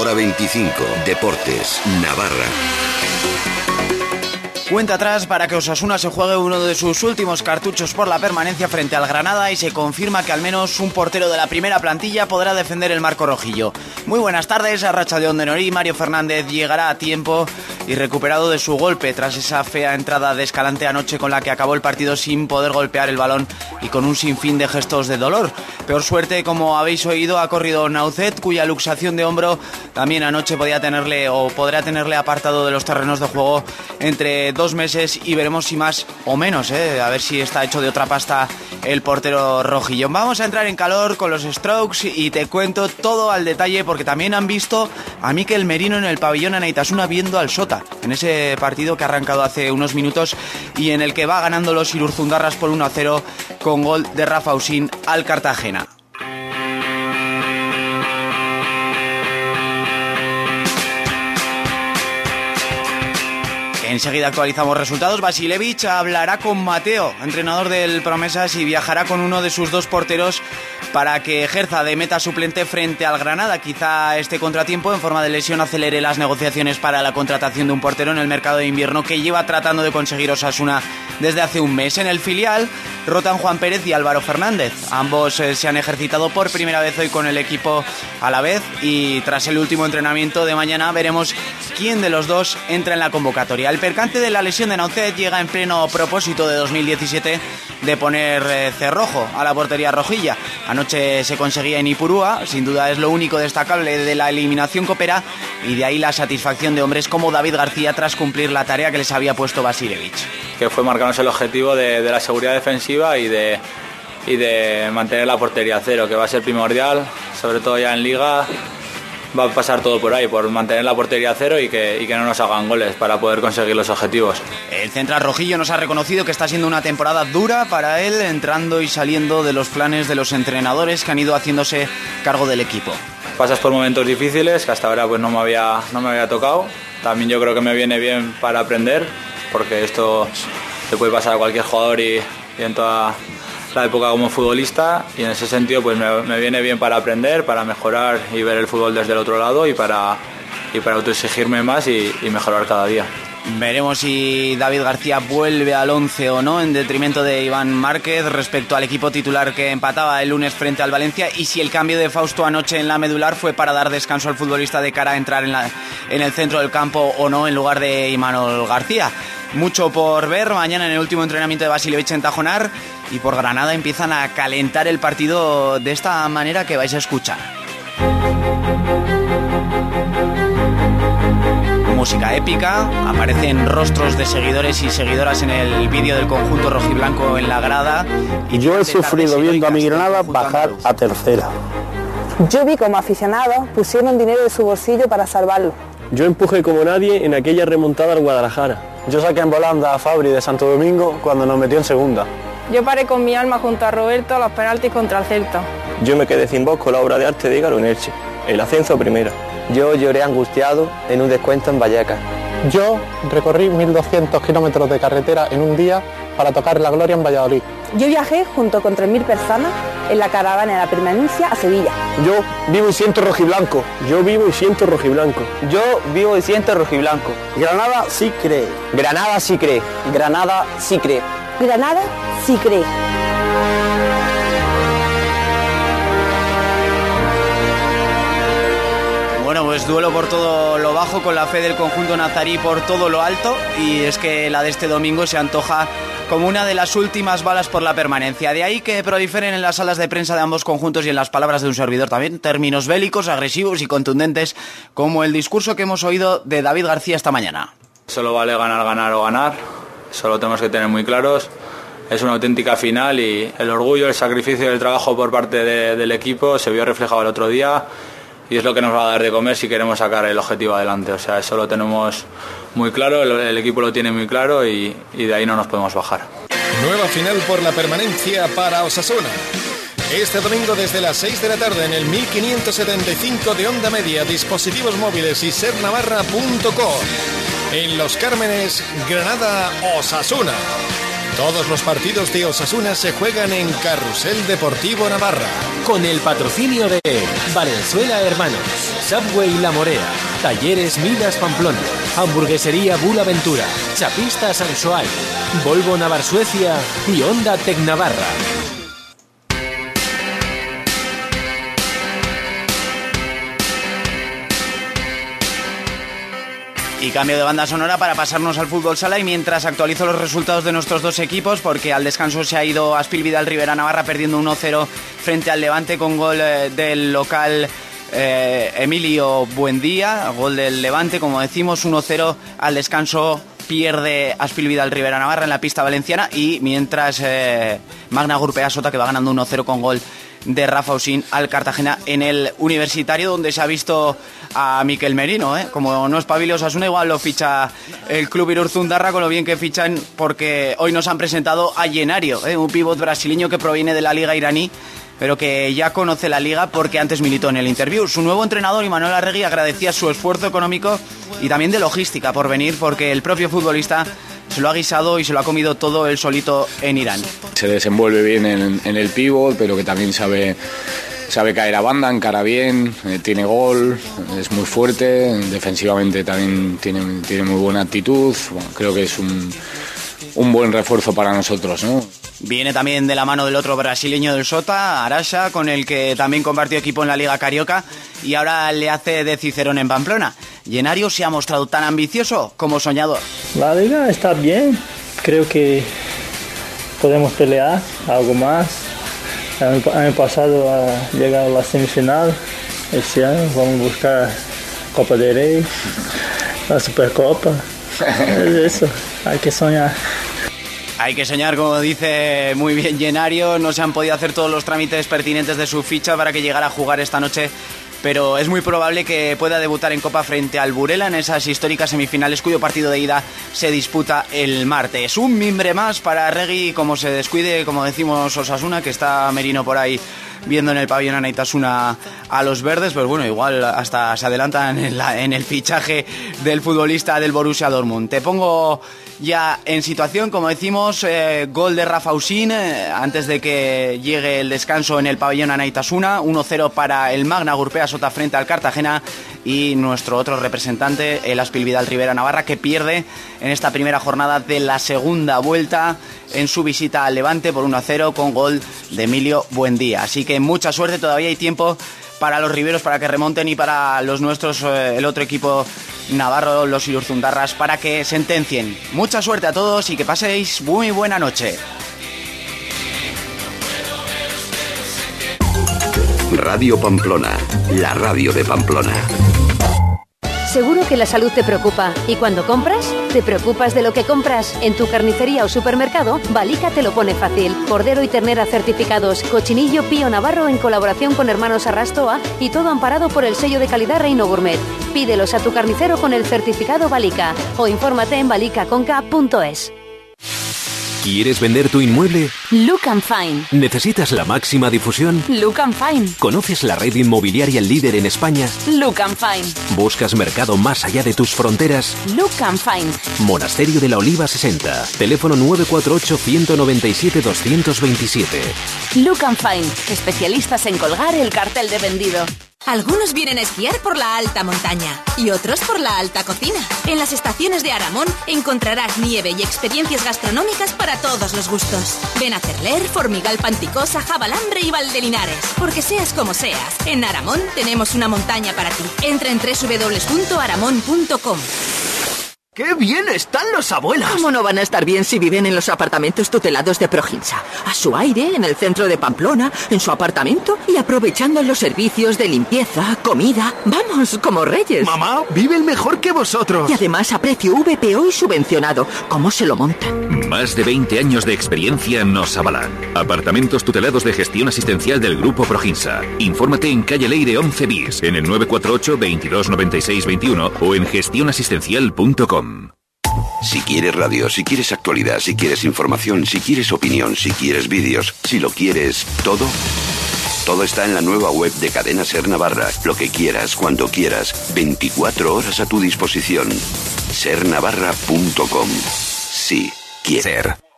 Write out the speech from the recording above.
hora 25. Deportes, Navarra. Cuenta atrás para que Osasuna se juegue uno de sus últimos cartuchos por la permanencia frente al Granada y se confirma que al menos un portero de la primera plantilla podrá defender el marco rojillo. Muy buenas tardes, a Racha de Ondenorí, Mario Fernández llegará a tiempo y recuperado de su golpe tras esa fea entrada de Escalante anoche con la que acabó el partido sin poder golpear el balón y con un sinfín de gestos de dolor. Peor suerte, como habéis oído, ha corrido Naucet, cuya luxación de hombro también anoche podía tenerle o podrá tenerle apartado de los terrenos de juego entre dos meses y veremos si más o menos, ¿eh? a ver si está hecho de otra pasta el portero rojillo. Vamos a entrar en calor con los strokes y te cuento todo al detalle porque también han visto a Miquel Merino en el pabellón Anaitasuna viendo al Sota en ese partido que ha arrancado hace unos minutos y en el que va ganando los Irurzundarras por 1 a 0 con gol de Rafa Usín al Cartagena. Enseguida actualizamos resultados. Basilevich hablará con Mateo, entrenador del Promesas, y viajará con uno de sus dos porteros para que ejerza de meta suplente frente al Granada. Quizá este contratiempo en forma de lesión acelere las negociaciones para la contratación de un portero en el mercado de invierno que lleva tratando de conseguir Osasuna desde hace un mes. En el filial rotan Juan Pérez y Álvaro Fernández. Ambos eh, se han ejercitado por primera vez hoy con el equipo a la vez y tras el último entrenamiento de mañana veremos quién de los dos entra en la convocatoria. El percance de la lesión de Naucet llega en pleno propósito de 2017 de poner eh, cerrojo a la portería rojilla. Anoche se conseguía en Ipurúa, sin duda es lo único destacable de la eliminación coopera y de ahí la satisfacción de hombres como David García tras cumplir la tarea que les había puesto Basilevich. Que fue marcarnos el objetivo de, de la seguridad defensiva y de, y de mantener la portería cero, que va a ser primordial, sobre todo ya en liga va a pasar todo por ahí, por mantener la portería a cero y que, y que no nos hagan goles para poder conseguir los objetivos. El central rojillo nos ha reconocido que está siendo una temporada dura para él, entrando y saliendo de los planes de los entrenadores que han ido haciéndose cargo del equipo. Pasas por momentos difíciles que hasta ahora pues no me había, no me había tocado. También yo creo que me viene bien para aprender, porque esto le puede pasar a cualquier jugador y, y en toda la época como futbolista y en ese sentido pues me, viene bien para aprender, para mejorar y ver el fútbol desde el otro lado y para, y para autoexigirme más y, y mejorar cada día. Veremos si David García vuelve al 11 o no en detrimento de Iván Márquez respecto al equipo titular que empataba el lunes frente al Valencia y si el cambio de Fausto anoche en la medular fue para dar descanso al futbolista de cara a entrar en, la, en el centro del campo o no en lugar de Imanol García. Mucho por ver mañana en el último entrenamiento de Basilevich en Tajonar y por Granada empiezan a calentar el partido de esta manera que vais a escuchar. Música épica, aparecen rostros de seguidores y seguidoras en el vídeo del conjunto rojiblanco en la grada. Y Yo he sufrido viendo a mi Granada bajar a tercera. Yo vi como aficionados pusieron dinero de su bolsillo para salvarlo. Yo empujé como nadie en aquella remontada al Guadalajara. Yo saqué en volanda a Fabri de Santo Domingo cuando nos metió en segunda. Yo paré con mi alma junto a Roberto a los penaltis contra el Celta. Yo me quedé sin voz con la obra de arte de Ígaro en Elche, el ascenso a primera. Yo lloré angustiado en un descuento en Vallecas. Yo recorrí 1.200 kilómetros de carretera en un día para tocar la gloria en Valladolid. Yo viajé junto con 3.000 personas en la caravana de la permanencia a Sevilla. Yo vivo y siento rojiblanco. Yo vivo y siento rojiblanco. Yo vivo y siento rojiblanco. Granada sí cree. Granada sí cree. Granada sí cree. Granada sí cree. Bueno, pues duelo por todo lo bajo con la fe del conjunto nazarí por todo lo alto y es que la de este domingo se antoja como una de las últimas balas por la permanencia. De ahí que proliferen en las salas de prensa de ambos conjuntos y en las palabras de un servidor también términos bélicos, agresivos y contundentes como el discurso que hemos oído de David García esta mañana. Solo vale ganar, ganar o ganar, solo tenemos que tener muy claros. Es una auténtica final y el orgullo, el sacrificio y el trabajo por parte de, del equipo se vio reflejado el otro día y es lo que nos va a dar de comer si queremos sacar el objetivo adelante. O sea, eso lo tenemos muy claro, el, equipo lo tiene muy claro y, y, de ahí no nos podemos bajar. Nueva final por la permanencia para Osasuna. Este domingo desde las 6 de la tarde en el 1575 de onda media, dispositivos móviles y sernavarra.com. En Los Cármenes, Granada, Osasuna. Todos los partidos de Osasuna se juegan en Carrusel Deportivo Navarra. Con el patrocinio de Valenzuela Hermanos, Subway La Morea, Talleres Midas Pamplona, Hamburguesería Aventura, Chapista Sansoal, Volvo Navar Suecia y Honda Tec Y cambio de banda sonora para pasarnos al fútbol sala. Y mientras actualizo los resultados de nuestros dos equipos porque al descanso se ha ido Aspil Vidal Rivera Navarra perdiendo 1-0 frente al Levante con gol eh, del local eh, Emilio Buendía, gol del Levante como decimos 1-0 al descanso pierde Aspil Vidal Rivera Navarra en la pista valenciana. Y mientras eh, Magna Gurpea Sota que va ganando 1-0 con gol de Rafa Usín al Cartagena en el Universitario, donde se ha visto a Miquel Merino. ¿eh? Como no es Pabilo Osasuna, igual lo ficha el club Irurzundarra con lo bien que fichan, porque hoy nos han presentado a Llenario, ¿eh? un pívot brasileño que proviene de la liga iraní pero que ya conoce la liga porque antes militó en el interview. Su nuevo entrenador, Manuel Arregui, agradecía su esfuerzo económico y también de logística por venir, porque el propio futbolista se lo ha guisado y se lo ha comido todo él solito en Irán. Se desenvuelve bien en, el pívot, pero que también sabe sabe caer a banda, encara bien, eh, tiene gol, es muy fuerte, defensivamente también tiene, tiene muy buena actitud. creo que es un, un buen refuerzo para nosotros. ¿no? Viene también de la mano del otro brasileño del Sota, Arasha, con el que también compartió equipo en la Liga Carioca y ahora le hace de Cicerón en Pamplona. Llenario se ha mostrado tan ambicioso como soñador. La liga está bien, creo que podemos pelear algo más. El año pasado ha llegado a la semifinal, este año vamos a buscar Copa de Rey, la Supercopa. Es eso, hay que soñar. Hay que soñar, como dice muy bien Llenario. No se han podido hacer todos los trámites pertinentes de su ficha para que llegara a jugar esta noche pero es muy probable que pueda debutar en Copa frente al Burela en esas históricas semifinales cuyo partido de ida se disputa el martes. Un mimbre más para Regui, como se descuide, como decimos Osasuna, que está Merino por ahí viendo en el pabellón Anaitasuna a los verdes, pero bueno, igual hasta se adelantan en, el fichaje del futbolista del Borussia Dortmund. Te pongo ya en situación, como decimos, eh, gol de Rafa Usín eh, antes de que llegue el descanso en el pabellón Anaitasuna, 1-0 para el Magna Gurpea Sota frente al Cartagena y nuestro otro representante, el Aspil Vidal Rivera Navarra, que pierde en esta primera jornada de la segunda vuelta en su visita al Levante por 1-0 con gol de Emilio Buendía. Así que mucha suerte, todavía hay tiempo para los riberos para que remonten y para los nuestros, eh, el otro equipo navarro, los Ilurzundarras, para que sentencien. Mucha suerte a todos y que paséis muy buena noche. Radio Pamplona, la radio de Pamplona. Seguro que la salud te preocupa y cuando compras, te preocupas de lo que compras. En tu carnicería o supermercado, Balica te lo pone fácil. Cordero y ternera certificados, cochinillo Pío Navarro en colaboración con Hermanos Arrastoa y todo amparado por el sello de calidad Reino Gourmet. Pídelos a tu carnicero con el certificado Balica o infórmate en balicaconca.es. ¿Quieres vender tu inmueble? Look and Fine. ¿Necesitas la máxima difusión? Look and Fine. ¿Conoces la red inmobiliaria líder en España? Look and Fine. ¿Buscas mercado más allá de tus fronteras? Look and Fine. Monasterio de la Oliva 60. Teléfono 948 197 227. Look and Fine. Especialistas en colgar el cartel de vendido. Algunos vienen a esquiar por la alta montaña y otros por la alta cocina. En las estaciones de Aramón encontrarás nieve y experiencias gastronómicas para todos los gustos. Ven a Cerler, Formigal Panticosa, Jabalambre y Valdelinares. Porque seas como seas, en Aramón tenemos una montaña para ti. Entra en www.aramón.com. ¡Qué bien están los abuelos! ¿Cómo no van a estar bien si viven en los apartamentos tutelados de Proginsa? A su aire, en el centro de Pamplona, en su apartamento y aprovechando los servicios de limpieza, comida. Vamos, como reyes. Mamá, viven mejor que vosotros. Y además a precio VPO y subvencionado. ¿Cómo se lo montan? Más de 20 años de experiencia nos avalan. Apartamentos tutelados de gestión asistencial del Grupo Proginsa. Infórmate en calle Leire 11 bis, en el 948 2296 21 o en gestionasistencial.com. Si quieres radio, si quieres actualidad, si quieres información, si quieres opinión, si quieres vídeos, si lo quieres todo, todo está en la nueva web de Cadena Ser Navarra. Lo que quieras, cuando quieras, 24 horas a tu disposición. Sernavarra.com. Sí, quiero.